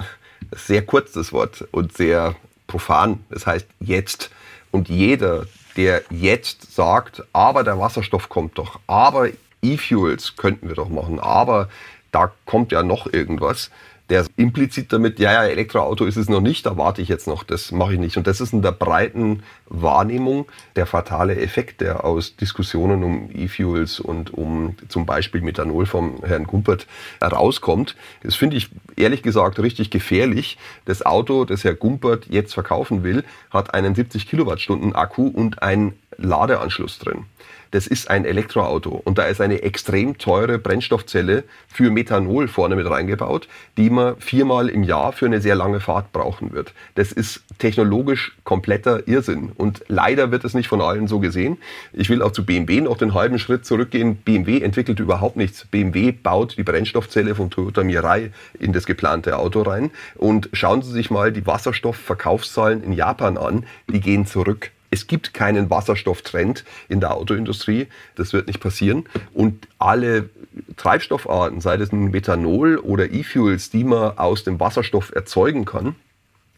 Das ist sehr kurz, das Wort, und sehr profan. Das heißt jetzt. Und jeder, der jetzt sagt, aber der Wasserstoff kommt doch, aber E-Fuels könnten wir doch machen, aber da kommt ja noch irgendwas, der implizit damit, ja, ja, Elektroauto ist es noch nicht, da warte ich jetzt noch, das mache ich nicht. Und das ist in der breiten Wahrnehmung der fatale Effekt, der aus Diskussionen um E-Fuels und um zum Beispiel Methanol vom Herrn Gumpert herauskommt. Das finde ich ehrlich gesagt richtig gefährlich. Das Auto, das Herr Gumpert jetzt verkaufen will, hat einen 70 Kilowattstunden Akku und einen Ladeanschluss drin das ist ein Elektroauto und da ist eine extrem teure Brennstoffzelle für Methanol vorne mit reingebaut, die man viermal im Jahr für eine sehr lange Fahrt brauchen wird. Das ist technologisch kompletter Irrsinn und leider wird es nicht von allen so gesehen. Ich will auch zu BMW noch den halben Schritt zurückgehen. BMW entwickelt überhaupt nichts. BMW baut die Brennstoffzelle von Toyota Mirai in das geplante Auto rein und schauen Sie sich mal die Wasserstoffverkaufszahlen in Japan an. Die gehen zurück. Es gibt keinen Wasserstofftrend in der Autoindustrie. Das wird nicht passieren. Und alle Treibstoffarten, sei es nun Methanol oder E-Fuels, die man aus dem Wasserstoff erzeugen kann,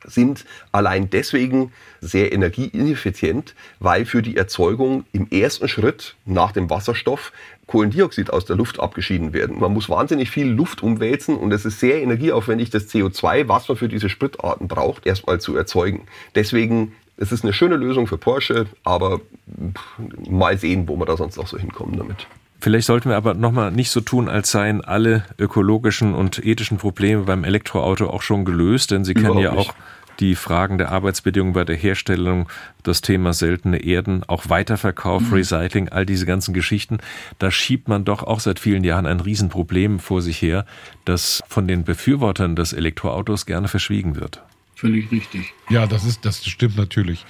sind allein deswegen sehr energieineffizient, weil für die Erzeugung im ersten Schritt nach dem Wasserstoff Kohlendioxid aus der Luft abgeschieden werden. Man muss wahnsinnig viel Luft umwälzen und es ist sehr energieaufwendig, das CO2, was man für diese Spritarten braucht, erstmal zu erzeugen. Deswegen es ist eine schöne Lösung für Porsche, aber mal sehen, wo wir da sonst noch so hinkommen damit. Vielleicht sollten wir aber nochmal nicht so tun, als seien alle ökologischen und ethischen Probleme beim Elektroauto auch schon gelöst, denn Sie kennen ja auch die Fragen der Arbeitsbedingungen bei der Herstellung, das Thema seltene Erden, auch Weiterverkauf, mhm. Recycling, all diese ganzen Geschichten. Da schiebt man doch auch seit vielen Jahren ein Riesenproblem vor sich her, das von den Befürwortern des Elektroautos gerne verschwiegen wird völlig richtig. Ja, das ist, das stimmt natürlich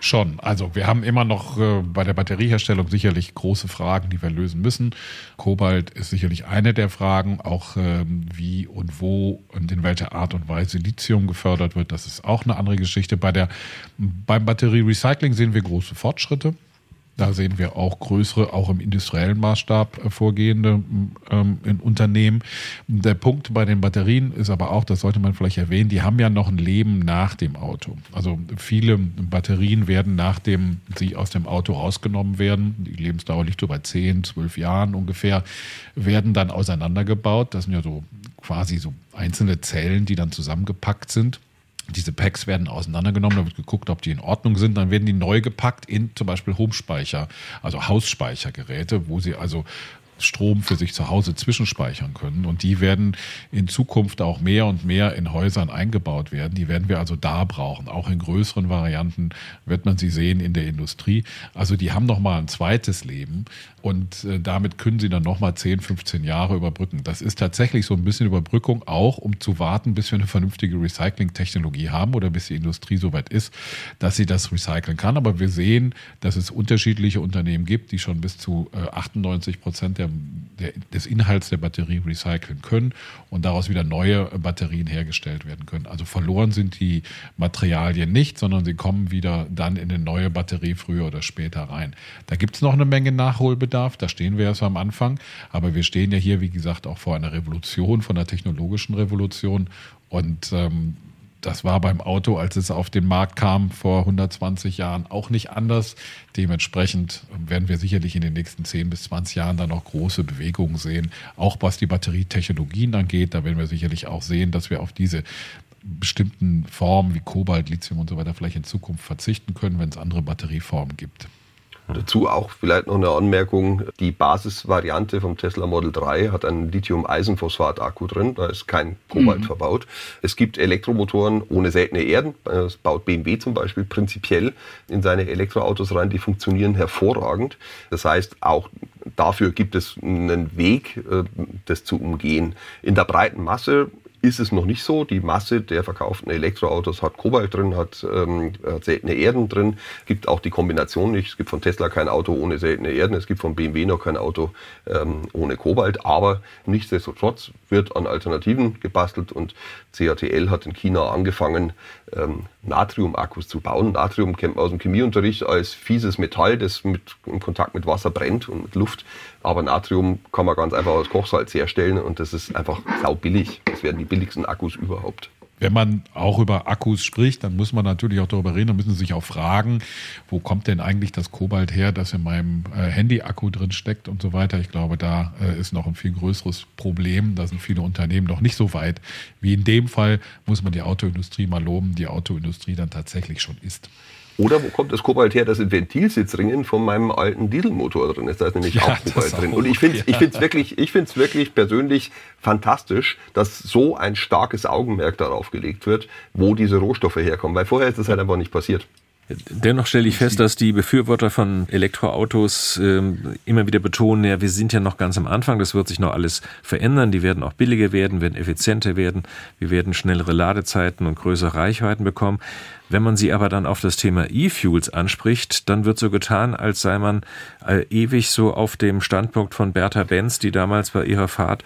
schon. Also wir haben immer noch äh, bei der Batterieherstellung sicherlich große Fragen, die wir lösen müssen. Kobalt ist sicherlich eine der Fragen, auch ähm, wie und wo und in welcher Art und Weise Lithium gefördert wird. Das ist auch eine andere Geschichte. Bei der, beim Batterierecycling sehen wir große Fortschritte. Da sehen wir auch größere, auch im industriellen Maßstab äh, vorgehende ähm, in Unternehmen. Der Punkt bei den Batterien ist aber auch, das sollte man vielleicht erwähnen, die haben ja noch ein Leben nach dem Auto. Also viele Batterien werden, nachdem sie aus dem Auto rausgenommen werden, die Lebensdauer liegt so bei 10, 12 Jahren ungefähr, werden dann auseinandergebaut. Das sind ja so quasi so einzelne Zellen, die dann zusammengepackt sind diese Packs werden auseinandergenommen, da wird geguckt, ob die in Ordnung sind. Dann werden die neu gepackt in zum Beispiel Homespeicher, also Hausspeichergeräte, wo sie also Strom für sich zu Hause zwischenspeichern können. Und die werden in Zukunft auch mehr und mehr in Häusern eingebaut werden. Die werden wir also da brauchen. Auch in größeren Varianten wird man sie sehen in der Industrie. Also die haben noch mal ein zweites Leben und äh, damit können sie dann noch mal 10, 15 Jahre überbrücken. Das ist tatsächlich so ein bisschen Überbrückung auch, um zu warten, bis wir eine vernünftige Recycling-Technologie haben oder bis die Industrie so weit ist, dass sie das recyceln kann. Aber wir sehen, dass es unterschiedliche Unternehmen gibt, die schon bis zu 98 äh, Prozent der der, des Inhalts der Batterie recyceln können und daraus wieder neue Batterien hergestellt werden können. Also verloren sind die Materialien nicht, sondern sie kommen wieder dann in eine neue Batterie früher oder später rein. Da gibt es noch eine Menge Nachholbedarf, da stehen wir erst am Anfang, aber wir stehen ja hier, wie gesagt, auch vor einer Revolution, von einer technologischen Revolution und ähm, das war beim Auto, als es auf den Markt kam vor 120 Jahren, auch nicht anders. Dementsprechend werden wir sicherlich in den nächsten 10 bis 20 Jahren dann noch große Bewegungen sehen. Auch was die Batterietechnologien angeht, da werden wir sicherlich auch sehen, dass wir auf diese bestimmten Formen wie Kobalt, Lithium und so weiter vielleicht in Zukunft verzichten können, wenn es andere Batterieformen gibt. Dazu auch vielleicht noch eine Anmerkung. Die Basisvariante vom Tesla Model 3 hat einen Lithium-Eisenphosphat-Akku drin. Da ist kein Kobalt mhm. verbaut. Es gibt Elektromotoren ohne seltene Erden. Das baut BMW zum Beispiel prinzipiell in seine Elektroautos rein. Die funktionieren hervorragend. Das heißt, auch dafür gibt es einen Weg, äh, das zu umgehen. In der breiten Masse ist es noch nicht so. Die Masse der verkauften Elektroautos hat Kobalt drin, hat, ähm, hat seltene Erden drin. Gibt auch die Kombination nicht. Es gibt von Tesla kein Auto ohne seltene Erden. Es gibt von BMW noch kein Auto ähm, ohne Kobalt. Aber nichtsdestotrotz wird an Alternativen gebastelt und CATL hat in China angefangen, ähm, Natrium-Akkus zu bauen. Natrium kennt man aus dem Chemieunterricht als fieses Metall, das mit, im Kontakt mit Wasser brennt und mit Luft. Aber Natrium kann man ganz einfach aus Kochsalz herstellen und das ist einfach sau billig. Das werden die billigsten Akkus überhaupt. Wenn man auch über Akkus spricht, dann muss man natürlich auch darüber reden, dann müssen sich auch fragen, wo kommt denn eigentlich das Kobalt her, das in meinem äh, Handy-Akku drin steckt und so weiter. Ich glaube, da äh, ist noch ein viel größeres Problem. Da sind viele Unternehmen noch nicht so weit. Wie in dem Fall muss man die Autoindustrie mal loben, die Autoindustrie dann tatsächlich schon ist. Oder wo kommt das Kobalt her, das in Ventilsitzringen von meinem alten Dieselmotor drin ist? Da ist nämlich ja, auch Kobalt drin. Und ich finde es ja. ich wirklich, wirklich persönlich fantastisch, dass so ein starkes Augenmerk darauf gelegt wird, wo diese Rohstoffe herkommen. Weil vorher ist das halt einfach nicht passiert. Dennoch stelle ich fest, dass die Befürworter von Elektroautos äh, immer wieder betonen, ja, wir sind ja noch ganz am Anfang, das wird sich noch alles verändern, die werden auch billiger werden, werden effizienter werden, wir werden schnellere Ladezeiten und größere Reichweiten bekommen. Wenn man sie aber dann auf das Thema E-Fuels anspricht, dann wird so getan, als sei man äh, ewig so auf dem Standpunkt von Bertha Benz, die damals bei ihrer Fahrt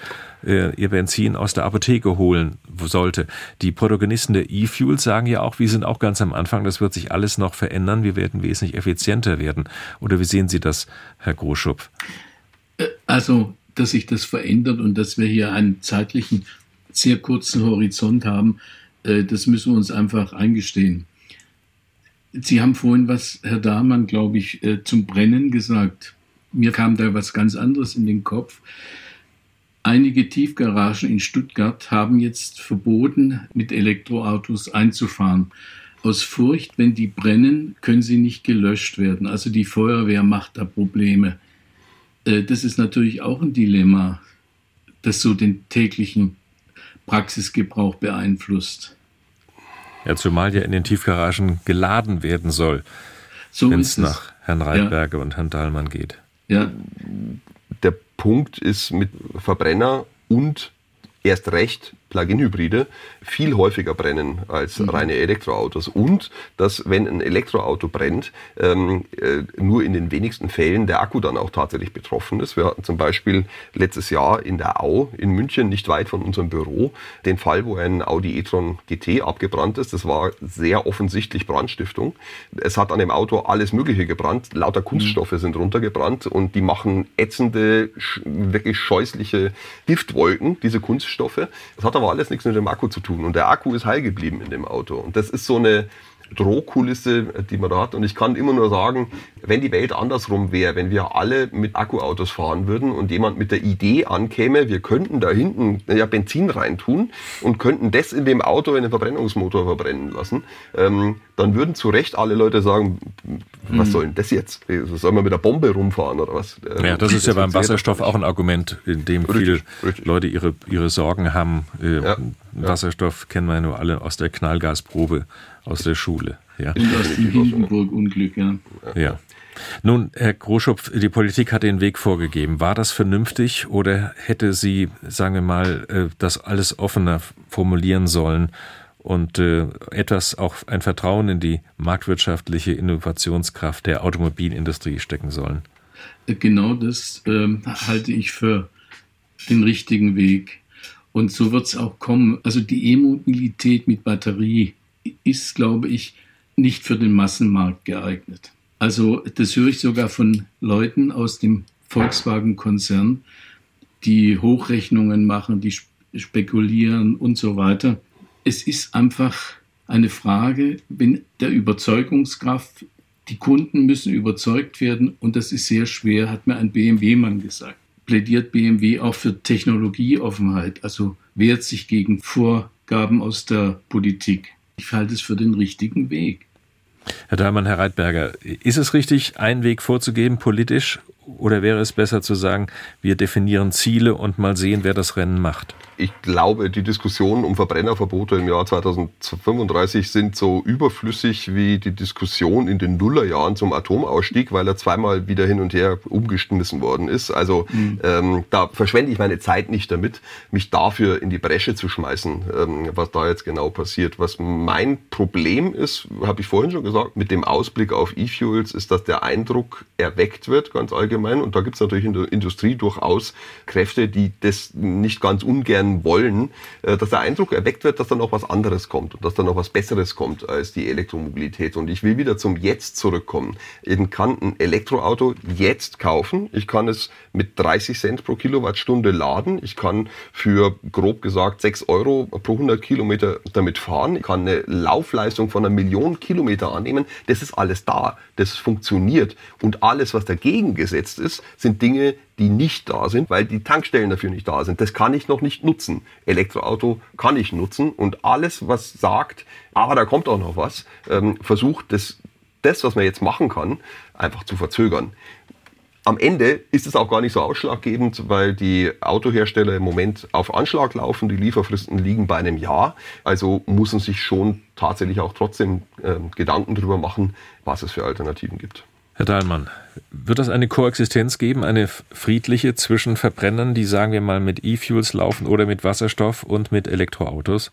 äh, ihr Benzin aus der Apotheke holen sollte. Die Protagonisten der E-Fuels sagen ja auch, wir sind auch ganz am Anfang, das wird sich alles noch verändern, wir werden wesentlich effizienter werden. Oder wie sehen Sie das, Herr Großschupf? Äh, also, dass sich das verändert und dass wir hier einen zeitlichen, sehr kurzen Horizont haben, äh, das müssen wir uns einfach eingestehen. Sie haben vorhin was, Herr Dahmann, glaube ich, äh, zum Brennen gesagt. Mir kam da was ganz anderes in den Kopf. Einige Tiefgaragen in Stuttgart haben jetzt verboten, mit Elektroautos einzufahren. Aus Furcht, wenn die brennen, können sie nicht gelöscht werden. Also die Feuerwehr macht da Probleme. Äh, das ist natürlich auch ein Dilemma, das so den täglichen Praxisgebrauch beeinflusst. Ja, zumal ja in den Tiefgaragen geladen werden soll, so wenn es nach Herrn Reitberger ja. und Herrn Dahlmann geht. Ja. Der Punkt ist mit Verbrenner und erst recht Plug-in-Hybride viel häufiger brennen als mhm. reine Elektroautos und dass, wenn ein Elektroauto brennt, ähm, äh, nur in den wenigsten Fällen der Akku dann auch tatsächlich betroffen ist. Wir hatten zum Beispiel letztes Jahr in der Au in München, nicht weit von unserem Büro, den Fall, wo ein Audi e-tron GT abgebrannt ist. Das war sehr offensichtlich Brandstiftung. Es hat an dem Auto alles Mögliche gebrannt. Lauter mhm. Kunststoffe mhm. sind runtergebrannt und die machen ätzende, wirklich scheußliche Giftwolken, diese Kunststoffe. Das hat aber aber alles nichts mit dem Akku zu tun. Und der Akku ist heil geblieben in dem Auto. Und das ist so eine, Drohkulisse, die man da hat. Und ich kann immer nur sagen, wenn die Welt andersrum wäre, wenn wir alle mit Akkuautos fahren würden und jemand mit der Idee ankäme, wir könnten da hinten ja Benzin reintun und könnten das in dem Auto in den Verbrennungsmotor verbrennen lassen, ähm, dann würden zu Recht alle Leute sagen, was hm. soll denn das jetzt? Soll man mit der Bombe rumfahren oder was? Ja, das, das ist ja beim Wasserstoff auch ein Argument, in dem viele Leute ihre, ihre Sorgen haben. Äh, ja, Wasserstoff kennen wir ja nur alle aus der Knallgasprobe aus der Schule. Ja. Und aus dem Hindenburg-Unglück, ja. Ja. Nun, Herr Groschupf, die Politik hat den Weg vorgegeben. War das vernünftig oder hätte sie, sagen wir mal, äh, das alles offener formulieren sollen und äh, etwas auch ein Vertrauen in die marktwirtschaftliche Innovationskraft der Automobilindustrie stecken sollen? Äh, genau das ähm, halte ich für den richtigen Weg. Und so wird es auch kommen. Also die E-Mobilität mit Batterie ist, glaube ich, nicht für den Massenmarkt geeignet. Also das höre ich sogar von Leuten aus dem Volkswagen-Konzern, die Hochrechnungen machen, die spekulieren und so weiter. Es ist einfach eine Frage, der Überzeugungskraft, die Kunden müssen überzeugt werden und das ist sehr schwer, hat mir ein BMW-Mann gesagt. Plädiert BMW auch für Technologieoffenheit, also wehrt sich gegen Vorgaben aus der Politik. Ich halte es für den richtigen Weg. Herr Dahlmann, Herr Reitberger, ist es richtig, einen Weg vorzugeben politisch oder wäre es besser zu sagen, wir definieren Ziele und mal sehen, wer das Rennen macht? Ich glaube, die Diskussionen um Verbrennerverbote im Jahr 2035 sind so überflüssig wie die Diskussion in den Nullerjahren zum Atomausstieg, weil er zweimal wieder hin und her umgeschmissen worden ist. Also mhm. ähm, da verschwende ich meine Zeit nicht damit, mich dafür in die Bresche zu schmeißen, ähm, was da jetzt genau passiert. Was mein Problem ist, habe ich vorhin schon gesagt, mit dem Ausblick auf E-Fuels, ist, dass der Eindruck erweckt wird, ganz allgemein allgemein. Und da gibt es natürlich in der Industrie durchaus Kräfte, die das nicht ganz ungern wollen, äh, dass der Eindruck erweckt wird, dass da noch was anderes kommt und dass da noch was Besseres kommt als die Elektromobilität. Und ich will wieder zum Jetzt zurückkommen. Ich kann ein Elektroauto jetzt kaufen. Ich kann es mit 30 Cent pro Kilowattstunde laden. Ich kann für grob gesagt 6 Euro pro 100 Kilometer damit fahren. Ich kann eine Laufleistung von einer Million Kilometer annehmen. Das ist alles da. Das funktioniert. Und alles, was dagegen gesetzt gesetzt ist, sind Dinge, die nicht da sind, weil die Tankstellen dafür nicht da sind. Das kann ich noch nicht nutzen. Elektroauto kann ich nutzen und alles, was sagt, ah, da kommt auch noch was, ähm, versucht das, das, was man jetzt machen kann, einfach zu verzögern. Am Ende ist es auch gar nicht so ausschlaggebend, weil die Autohersteller im Moment auf Anschlag laufen. Die Lieferfristen liegen bei einem Jahr. Also muss man sich schon tatsächlich auch trotzdem äh, Gedanken darüber machen, was es für Alternativen gibt. Herr Dahlmann, wird es eine Koexistenz geben, eine friedliche zwischen Verbrennern, die sagen wir mal mit E-Fuels laufen oder mit Wasserstoff und mit Elektroautos?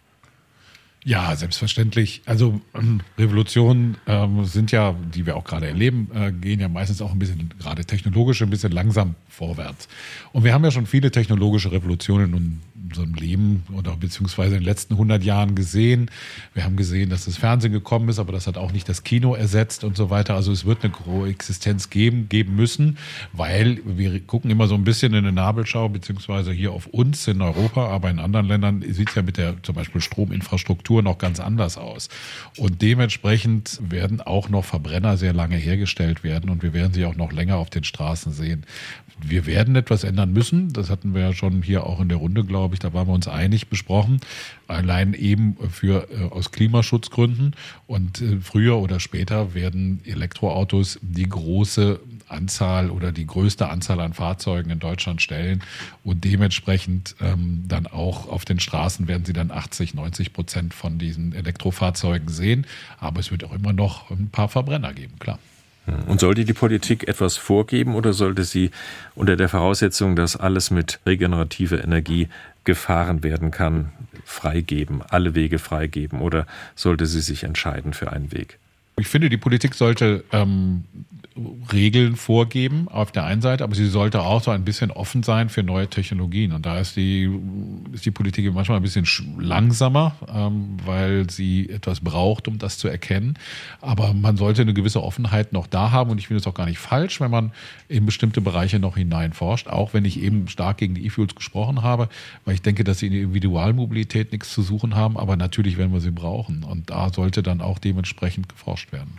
Ja, selbstverständlich. Also ähm, Revolutionen ähm, sind ja, die wir auch gerade erleben, äh, gehen ja meistens auch ein bisschen, gerade technologisch, ein bisschen langsam vorwärts. Und wir haben ja schon viele technologische Revolutionen in unserem Leben oder beziehungsweise in den letzten 100 Jahren gesehen. Wir haben gesehen, dass das Fernsehen gekommen ist, aber das hat auch nicht das Kino ersetzt und so weiter. Also es wird eine Koexistenz geben, geben müssen, weil wir gucken immer so ein bisschen in eine Nabelschau, beziehungsweise hier auf uns in Europa, aber in anderen Ländern sieht es ja mit der zum Beispiel Strominfrastruktur Struktur noch ganz anders aus. Und dementsprechend werden auch noch Verbrenner sehr lange hergestellt werden und wir werden sie auch noch länger auf den Straßen sehen. Wir werden etwas ändern müssen. Das hatten wir ja schon hier auch in der Runde, glaube ich. Da waren wir uns einig besprochen. Allein eben für, äh, aus Klimaschutzgründen. Und äh, früher oder später werden Elektroautos die große Anzahl oder die größte Anzahl an Fahrzeugen in Deutschland stellen. Und dementsprechend ähm, dann auch auf den Straßen werden sie dann 80, 90 Prozent von diesen Elektrofahrzeugen sehen. Aber es wird auch immer noch ein paar Verbrenner geben, klar. Und sollte die Politik etwas vorgeben oder sollte sie unter der Voraussetzung, dass alles mit regenerativer Energie gefahren werden kann, freigeben, alle Wege freigeben oder sollte sie sich entscheiden für einen Weg? Ich finde, die Politik sollte ähm, Regeln vorgeben auf der einen Seite, aber sie sollte auch so ein bisschen offen sein für neue Technologien. Und da ist die, ist die Politik manchmal ein bisschen langsamer, ähm, weil sie etwas braucht, um das zu erkennen. Aber man sollte eine gewisse Offenheit noch da haben. Und ich finde es auch gar nicht falsch, wenn man in bestimmte Bereiche noch hineinforscht, auch wenn ich eben stark gegen die E-Fuels gesprochen habe, weil ich denke, dass sie in der Individualmobilität nichts zu suchen haben. Aber natürlich werden wir sie brauchen. Und da sollte dann auch dementsprechend geforscht werden.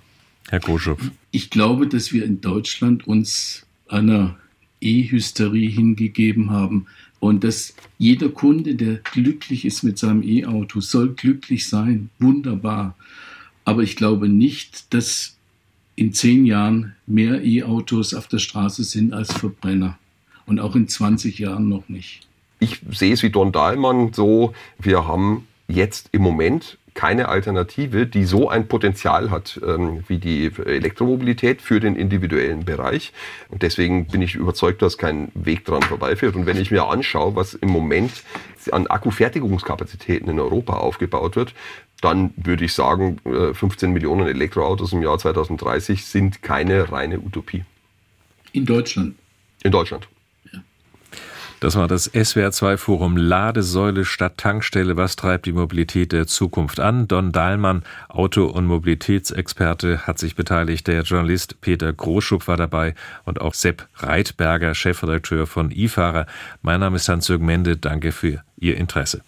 Herr Koschow. Ich glaube, dass wir in Deutschland uns einer E-Hysterie hingegeben haben und dass jeder Kunde, der glücklich ist mit seinem E-Auto, soll glücklich sein. Wunderbar. Aber ich glaube nicht, dass in zehn Jahren mehr E-Autos auf der Straße sind als Verbrenner. Und auch in 20 Jahren noch nicht. Ich sehe es wie Don Dahlmann so, wir haben jetzt im Moment keine Alternative, die so ein Potenzial hat ähm, wie die Elektromobilität für den individuellen Bereich. Und deswegen bin ich überzeugt, dass kein Weg dran vorbeiführt. Und wenn ich mir anschaue, was im Moment an Akkufertigungskapazitäten in Europa aufgebaut wird, dann würde ich sagen, 15 äh, Millionen Elektroautos im Jahr 2030 sind keine reine Utopie. In Deutschland. In Deutschland. Das war das SWR2-Forum Ladesäule statt Tankstelle. Was treibt die Mobilität der Zukunft an? Don Dahlmann, Auto- und Mobilitätsexperte, hat sich beteiligt. Der Journalist Peter Großschub war dabei und auch Sepp Reitberger, Chefredakteur von iFahrer. Mein Name ist Hans-Jürgen Mende. Danke für Ihr Interesse.